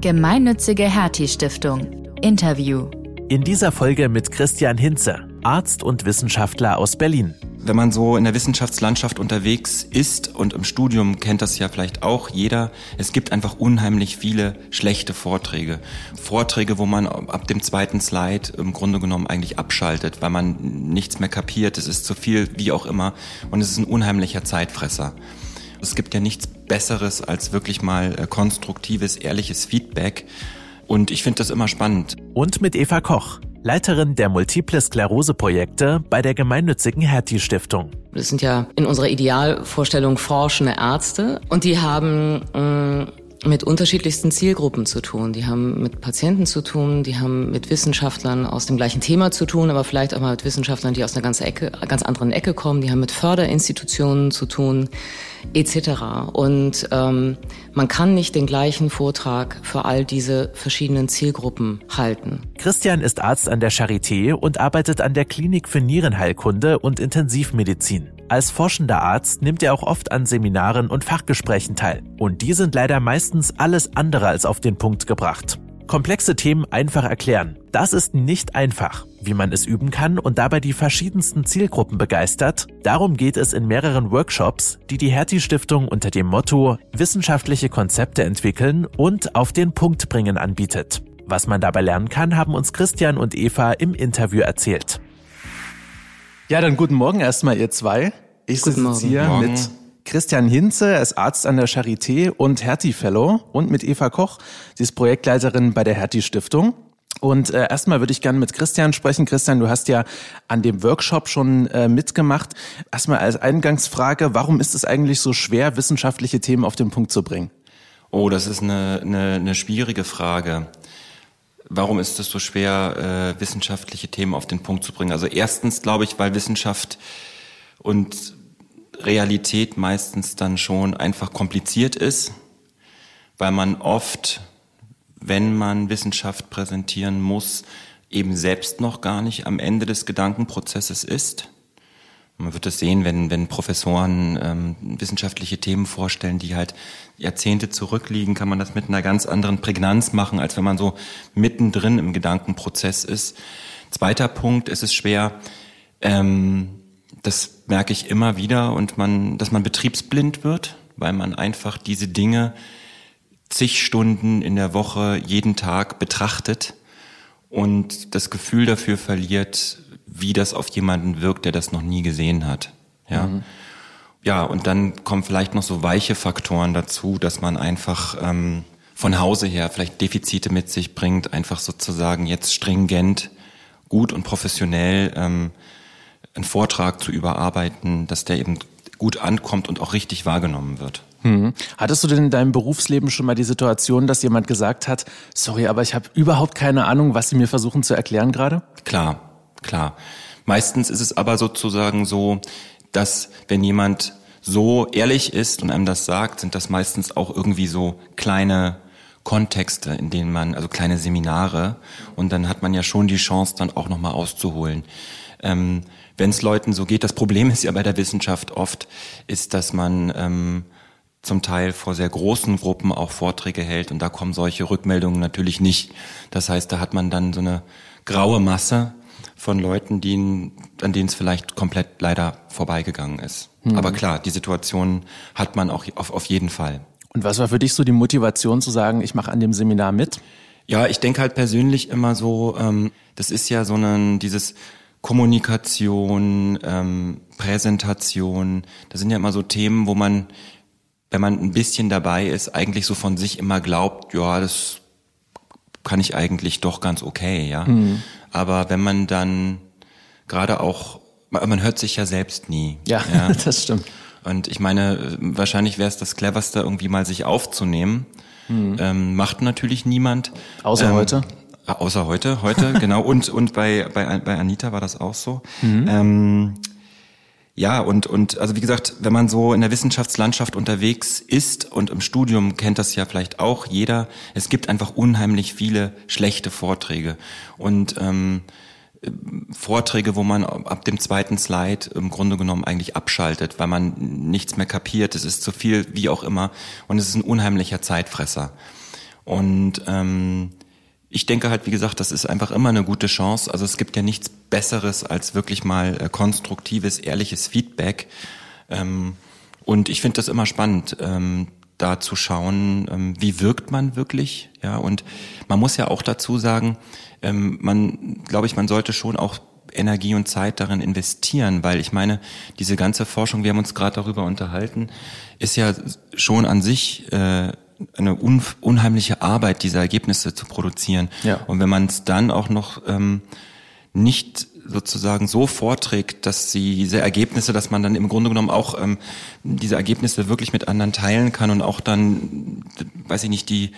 Gemeinnützige Hertie Stiftung. Interview. In dieser Folge mit Christian Hinze, Arzt und Wissenschaftler aus Berlin. Wenn man so in der Wissenschaftslandschaft unterwegs ist und im Studium kennt das ja vielleicht auch jeder, es gibt einfach unheimlich viele schlechte Vorträge. Vorträge, wo man ab dem zweiten Slide im Grunde genommen eigentlich abschaltet, weil man nichts mehr kapiert, es ist zu viel, wie auch immer, und es ist ein unheimlicher Zeitfresser. Es gibt ja nichts Besseres als wirklich mal äh, konstruktives, ehrliches Feedback. Und ich finde das immer spannend. Und mit Eva Koch, Leiterin der Multiple Sklerose Projekte bei der gemeinnützigen Hertie Stiftung. Das sind ja in unserer Idealvorstellung forschende Ärzte und die haben äh, mit unterschiedlichsten Zielgruppen zu tun. Die haben mit Patienten zu tun, die haben mit Wissenschaftlern aus dem gleichen Thema zu tun, aber vielleicht auch mal mit Wissenschaftlern, die aus einer ganz, Ecke, ganz anderen Ecke kommen. Die haben mit Förderinstitutionen zu tun, etc. Und ähm, man kann nicht den gleichen Vortrag für all diese verschiedenen Zielgruppen halten. Christian ist Arzt an der Charité und arbeitet an der Klinik für Nierenheilkunde und Intensivmedizin. Als forschender Arzt nimmt er auch oft an Seminaren und Fachgesprächen teil. Und die sind leider meistens alles andere als auf den Punkt gebracht. Komplexe Themen einfach erklären. Das ist nicht einfach. Wie man es üben kann und dabei die verschiedensten Zielgruppen begeistert, darum geht es in mehreren Workshops, die die Hertie Stiftung unter dem Motto Wissenschaftliche Konzepte entwickeln und auf den Punkt bringen anbietet. Was man dabei lernen kann, haben uns Christian und Eva im Interview erzählt. Ja, dann guten Morgen erstmal ihr zwei. Ich sitze hier Morgen. mit Christian Hinze, er ist Arzt an der Charité und Hertie Fellow und mit Eva Koch, sie ist Projektleiterin bei der Hertie Stiftung. Und äh, erstmal würde ich gerne mit Christian sprechen. Christian, du hast ja an dem Workshop schon äh, mitgemacht. Erstmal als Eingangsfrage, warum ist es eigentlich so schwer, wissenschaftliche Themen auf den Punkt zu bringen? Oh, das ist eine, eine, eine schwierige Frage. Warum ist es so schwer, äh, wissenschaftliche Themen auf den Punkt zu bringen? Also erstens glaube ich, weil Wissenschaft und Realität meistens dann schon einfach kompliziert ist, weil man oft, wenn man Wissenschaft präsentieren muss, eben selbst noch gar nicht am Ende des Gedankenprozesses ist. Man wird es sehen, wenn, wenn Professoren ähm, wissenschaftliche Themen vorstellen, die halt Jahrzehnte zurückliegen, kann man das mit einer ganz anderen Prägnanz machen, als wenn man so mittendrin im Gedankenprozess ist. Zweiter Punkt, es ist schwer, ähm, das merke ich immer wieder, und man, dass man betriebsblind wird, weil man einfach diese Dinge zig Stunden in der Woche jeden Tag betrachtet und das Gefühl dafür verliert, wie das auf jemanden wirkt, der das noch nie gesehen hat. Ja. Mhm. Ja, und dann kommen vielleicht noch so weiche Faktoren dazu, dass man einfach ähm, von Hause her vielleicht Defizite mit sich bringt, einfach sozusagen jetzt stringent, gut und professionell ähm, einen Vortrag zu überarbeiten, dass der eben gut ankommt und auch richtig wahrgenommen wird. Hm. Hattest du denn in deinem Berufsleben schon mal die Situation, dass jemand gesagt hat, sorry, aber ich habe überhaupt keine Ahnung, was Sie mir versuchen zu erklären gerade? Klar, klar. Meistens ist es aber sozusagen so, dass wenn jemand so ehrlich ist und einem das sagt, sind das meistens auch irgendwie so kleine Kontexte, in denen man, also kleine Seminare, und dann hat man ja schon die Chance, dann auch nochmal auszuholen. Ähm, Wenn es Leuten so geht, das Problem ist ja bei der Wissenschaft oft, ist, dass man ähm, zum Teil vor sehr großen Gruppen auch Vorträge hält und da kommen solche Rückmeldungen natürlich nicht. Das heißt, da hat man dann so eine graue Masse von Leuten, die, an denen es vielleicht komplett leider vorbeigegangen ist. Mhm. Aber klar, die Situation hat man auch auf, auf jeden Fall. Und was war für dich so die Motivation zu sagen, ich mache an dem Seminar mit? Ja, ich denke halt persönlich immer so, ähm, das ist ja so ein, dieses Kommunikation, ähm, Präsentation, das sind ja immer so Themen, wo man, wenn man ein bisschen dabei ist, eigentlich so von sich immer glaubt, ja, das kann ich eigentlich doch ganz okay, ja. Mhm. Aber wenn man dann gerade auch, man hört sich ja selbst nie. Ja, ja. das stimmt. Und ich meine, wahrscheinlich wäre es das cleverste, irgendwie mal sich aufzunehmen. Mhm. Ähm, macht natürlich niemand. Außer ähm, heute. Außer heute, heute, genau. Und, und bei, bei, bei Anita war das auch so. Mhm. Ähm, ja, und, und also wie gesagt, wenn man so in der Wissenschaftslandschaft unterwegs ist und im Studium kennt das ja vielleicht auch jeder, es gibt einfach unheimlich viele schlechte Vorträge. Und ähm, Vorträge, wo man ab dem zweiten Slide im Grunde genommen eigentlich abschaltet, weil man nichts mehr kapiert, es ist zu viel, wie auch immer, und es ist ein unheimlicher Zeitfresser. Und ähm, ich denke halt, wie gesagt, das ist einfach immer eine gute Chance. Also es gibt ja nichts Besseres als wirklich mal äh, konstruktives, ehrliches Feedback. Ähm, und ich finde das immer spannend, ähm, da zu schauen, ähm, wie wirkt man wirklich. Ja, und man muss ja auch dazu sagen, ähm, man, glaube ich, man sollte schon auch Energie und Zeit darin investieren, weil ich meine, diese ganze Forschung, wir haben uns gerade darüber unterhalten, ist ja schon an sich äh, eine un unheimliche Arbeit, diese Ergebnisse zu produzieren. Ja. Und wenn man es dann auch noch ähm, nicht sozusagen so vorträgt, dass sie diese Ergebnisse, dass man dann im Grunde genommen auch ähm, diese Ergebnisse wirklich mit anderen teilen kann und auch dann, weiß ich nicht, die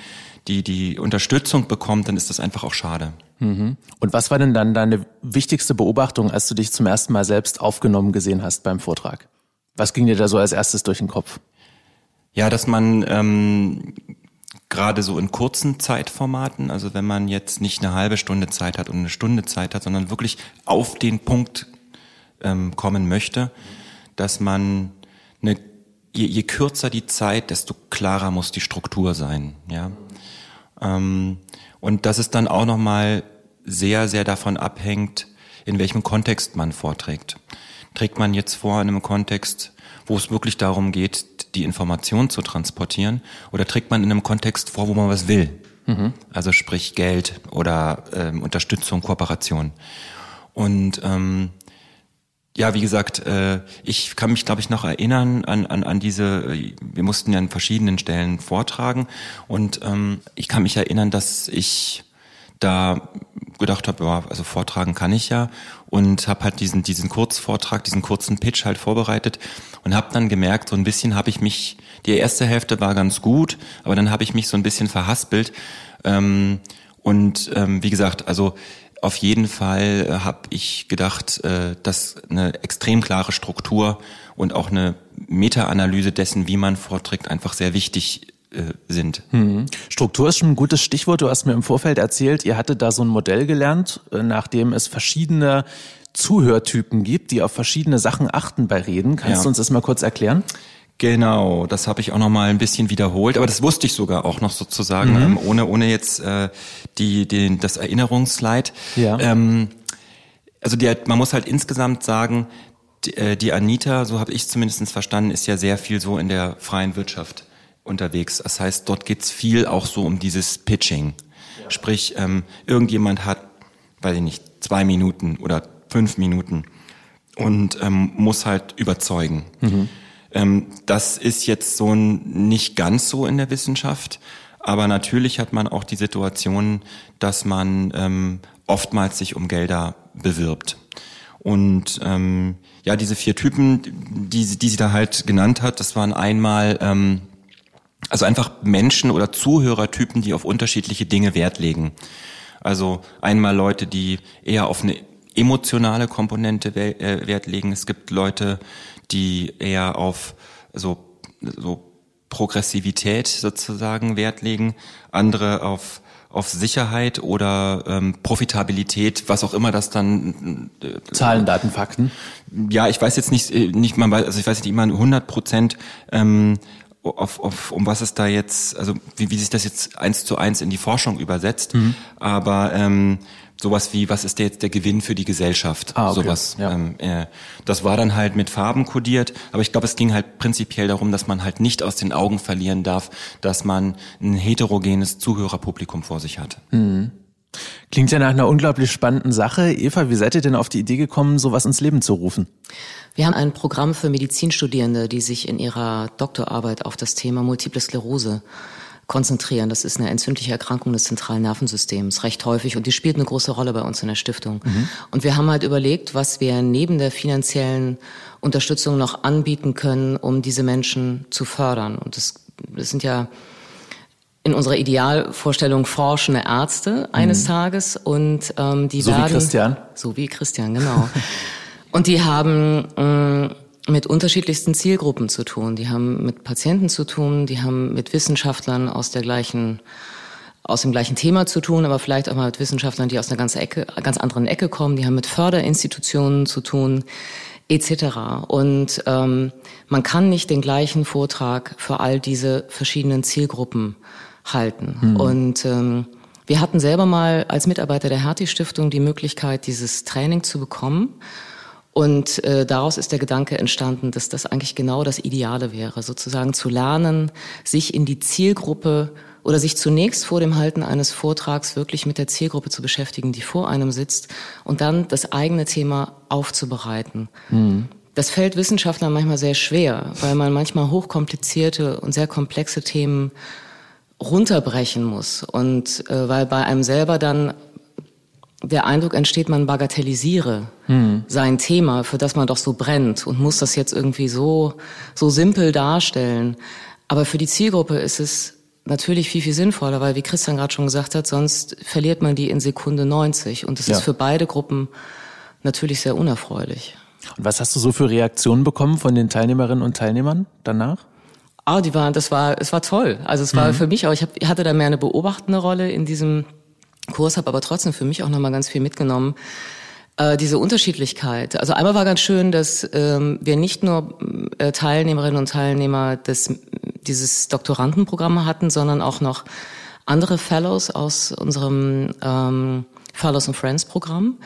die die Unterstützung bekommt, dann ist das einfach auch schade. Mhm. Und was war denn dann deine wichtigste Beobachtung, als du dich zum ersten Mal selbst aufgenommen gesehen hast beim Vortrag? Was ging dir da so als erstes durch den Kopf? Ja, dass man ähm, gerade so in kurzen Zeitformaten, also wenn man jetzt nicht eine halbe Stunde Zeit hat und eine Stunde Zeit hat, sondern wirklich auf den Punkt ähm, kommen möchte, dass man eine, je, je kürzer die Zeit, desto klarer muss die Struktur sein, ja. Ähm, und dass es dann auch nochmal sehr, sehr davon abhängt, in welchem Kontext man vorträgt. Trägt man jetzt vor in einem Kontext, wo es wirklich darum geht, die Information zu transportieren, oder trägt man in einem Kontext vor, wo man was will? Mhm. Also sprich Geld oder ähm, Unterstützung, Kooperation. Und ähm, ja, wie gesagt, äh, ich kann mich, glaube ich, noch erinnern an, an, an diese, wir mussten ja an verschiedenen Stellen vortragen und ähm, ich kann mich erinnern, dass ich da gedacht habe, ja, also vortragen kann ich ja. Und habe halt diesen diesen Kurzvortrag, diesen kurzen Pitch halt vorbereitet und habe dann gemerkt, so ein bisschen habe ich mich, die erste Hälfte war ganz gut, aber dann habe ich mich so ein bisschen verhaspelt. Ähm, und ähm, wie gesagt, also auf jeden Fall äh, habe ich gedacht, äh, dass eine extrem klare Struktur und auch eine Meta-Analyse dessen, wie man vorträgt, einfach sehr wichtig sind. Hm. Struktur ist schon ein gutes Stichwort. Du hast mir im Vorfeld erzählt, ihr hattet da so ein Modell gelernt, äh, nachdem es verschiedene Zuhörtypen gibt, die auf verschiedene Sachen achten bei Reden. Kannst ja. du uns das mal kurz erklären? Genau, das habe ich auch noch mal ein bisschen wiederholt, aber das wusste ich sogar auch noch sozusagen, mhm. ähm, ohne ohne jetzt äh, die den das Erinnerungsleid. Ja. Ähm, also die, man muss halt insgesamt sagen, die, äh, die Anita, so habe ich zumindest verstanden, ist ja sehr viel so in der freien Wirtschaft unterwegs. Das heißt, dort geht's viel auch so um dieses Pitching. Ja. Sprich, ähm, irgendjemand hat, weiß ich nicht, zwei Minuten oder fünf Minuten und ähm, muss halt überzeugen. Mhm. Ähm, das ist jetzt so nicht ganz so in der Wissenschaft, aber natürlich hat man auch die Situation, dass man ähm, oftmals sich um Gelder bewirbt. Und ähm, ja, diese vier Typen, die, die sie da halt genannt hat, das waren einmal ähm, also einfach Menschen oder Zuhörertypen, die auf unterschiedliche Dinge Wert legen. Also einmal Leute, die eher auf eine emotionale Komponente äh, Wert legen. Es gibt Leute, die eher auf so, so Progressivität sozusagen Wert legen, andere auf auf Sicherheit oder ähm, Profitabilität, was auch immer das dann äh, Zahlen, Daten, Fakten. Ja, ich weiß jetzt nicht äh, nicht mal, also ich weiß nicht immer 100 Prozent ähm, auf, auf, um was es da jetzt, also wie, wie sich das jetzt eins zu eins in die Forschung übersetzt, mhm. aber ähm, sowas wie, was ist der jetzt der Gewinn für die Gesellschaft? Ah, okay. Sowas. Ja. Ähm, äh, das war dann halt mit Farben kodiert, aber ich glaube, es ging halt prinzipiell darum, dass man halt nicht aus den Augen verlieren darf, dass man ein heterogenes Zuhörerpublikum vor sich hat. Mhm. Klingt ja nach einer unglaublich spannenden Sache. Eva, wie seid ihr denn auf die Idee gekommen, sowas ins Leben zu rufen? Wir haben ein Programm für Medizinstudierende, die sich in ihrer Doktorarbeit auf das Thema Multiple Sklerose konzentrieren. Das ist eine entzündliche Erkrankung des zentralen Nervensystems, recht häufig. Und die spielt eine große Rolle bei uns in der Stiftung. Mhm. Und wir haben halt überlegt, was wir neben der finanziellen Unterstützung noch anbieten können, um diese Menschen zu fördern. Und das, das sind ja in unserer Idealvorstellung forschende Ärzte eines mhm. Tages und ähm, die so werden wie Christian so wie Christian genau und die haben äh, mit unterschiedlichsten Zielgruppen zu tun. Die haben mit Patienten zu tun, die haben mit Wissenschaftlern aus der gleichen aus dem gleichen Thema zu tun, aber vielleicht auch mal mit Wissenschaftlern, die aus einer ganz, Ecke, ganz anderen Ecke kommen. Die haben mit Förderinstitutionen zu tun, etc. Und ähm, man kann nicht den gleichen Vortrag für all diese verschiedenen Zielgruppen halten. Mhm. Und ähm, wir hatten selber mal als Mitarbeiter der Hertie Stiftung die Möglichkeit, dieses Training zu bekommen. Und äh, daraus ist der Gedanke entstanden, dass das eigentlich genau das Ideale wäre, sozusagen zu lernen, sich in die Zielgruppe oder sich zunächst vor dem Halten eines Vortrags wirklich mit der Zielgruppe zu beschäftigen, die vor einem sitzt, und dann das eigene Thema aufzubereiten. Mhm. Das fällt Wissenschaftlern manchmal sehr schwer, weil man manchmal hochkomplizierte und sehr komplexe Themen runterbrechen muss und äh, weil bei einem selber dann der Eindruck entsteht, man bagatellisiere hm. sein Thema, für das man doch so brennt und muss das jetzt irgendwie so, so simpel darstellen. Aber für die Zielgruppe ist es natürlich viel, viel sinnvoller, weil wie Christian gerade schon gesagt hat, sonst verliert man die in Sekunde 90 und das ja. ist für beide Gruppen natürlich sehr unerfreulich. Und was hast du so für Reaktionen bekommen von den Teilnehmerinnen und Teilnehmern danach? Ah, die waren, das war, es war toll. Also es war mhm. für mich auch, ich, hab, hatte da mehr eine beobachtende Rolle in diesem Kurs, habe aber trotzdem für mich auch nochmal ganz viel mitgenommen. Äh, diese Unterschiedlichkeit. Also einmal war ganz schön, dass ähm, wir nicht nur äh, Teilnehmerinnen und Teilnehmer des, dieses Doktorandenprogramm hatten, sondern auch noch andere Fellows aus unserem ähm, Fellows and Friends Programm.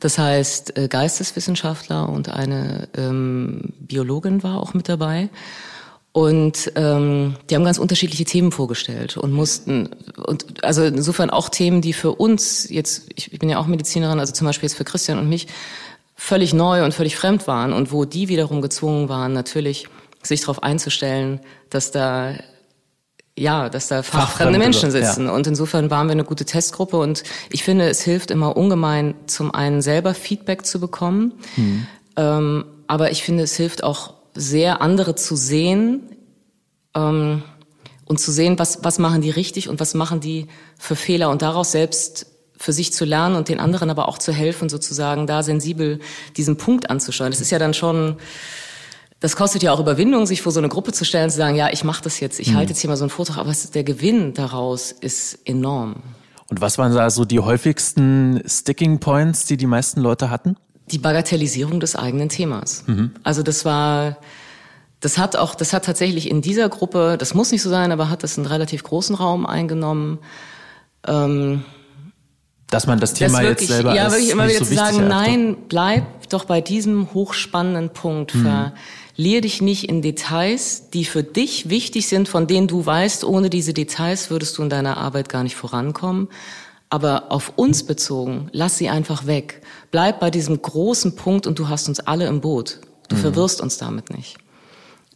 Das heißt, äh, Geisteswissenschaftler und eine ähm, Biologin war auch mit dabei. Und ähm, die haben ganz unterschiedliche Themen vorgestellt und mussten, und also insofern auch Themen, die für uns jetzt, ich, ich bin ja auch Medizinerin, also zum Beispiel jetzt für Christian und mich, völlig neu und völlig fremd waren und wo die wiederum gezwungen waren, natürlich sich darauf einzustellen, dass da ja, dass da fachfremde Menschen sitzen. Ja. Und insofern waren wir eine gute Testgruppe und ich finde, es hilft immer ungemein, zum einen selber Feedback zu bekommen. Hm. Ähm, aber ich finde, es hilft auch sehr andere zu sehen ähm, und zu sehen, was, was machen die richtig und was machen die für Fehler und daraus selbst für sich zu lernen und den anderen aber auch zu helfen, sozusagen da sensibel diesen Punkt anzuschauen. Das ist ja dann schon, das kostet ja auch Überwindung, sich vor so eine Gruppe zu stellen und zu sagen, ja, ich mache das jetzt, ich mhm. halte jetzt hier mal so einen Vortrag, aber der Gewinn daraus ist enorm. Und was waren da so die häufigsten Sticking Points, die die meisten Leute hatten? Die Bagatellisierung des eigenen Themas. Mhm. Also das war, das hat auch, das hat tatsächlich in dieser Gruppe, das muss nicht so sein, aber hat das einen relativ großen Raum eingenommen. Ähm, dass man das Thema das wirklich, jetzt selber ja, wirklich immer wieder so zu sagen, nein, bleib doch bei diesem hochspannenden Punkt. Mhm. Verlier dich nicht in Details, die für dich wichtig sind, von denen du weißt, ohne diese Details würdest du in deiner Arbeit gar nicht vorankommen, aber auf uns bezogen, lass sie einfach weg. Bleib bei diesem großen Punkt und du hast uns alle im Boot. Du mhm. verwirrst uns damit nicht.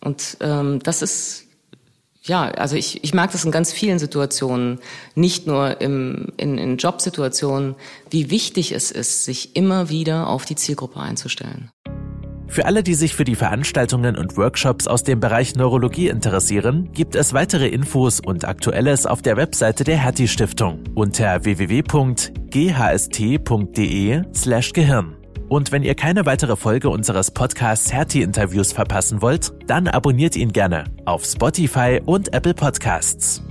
Und ähm, das ist ja, also ich, ich mag das in ganz vielen Situationen, nicht nur im, in, in Jobsituationen, wie wichtig es ist, sich immer wieder auf die Zielgruppe einzustellen. Für alle, die sich für die Veranstaltungen und Workshops aus dem Bereich Neurologie interessieren, gibt es weitere Infos und Aktuelles auf der Webseite der Hertie Stiftung unter www.ghst.de/gehirn. Und wenn ihr keine weitere Folge unseres Podcasts Hertie Interviews verpassen wollt, dann abonniert ihn gerne auf Spotify und Apple Podcasts.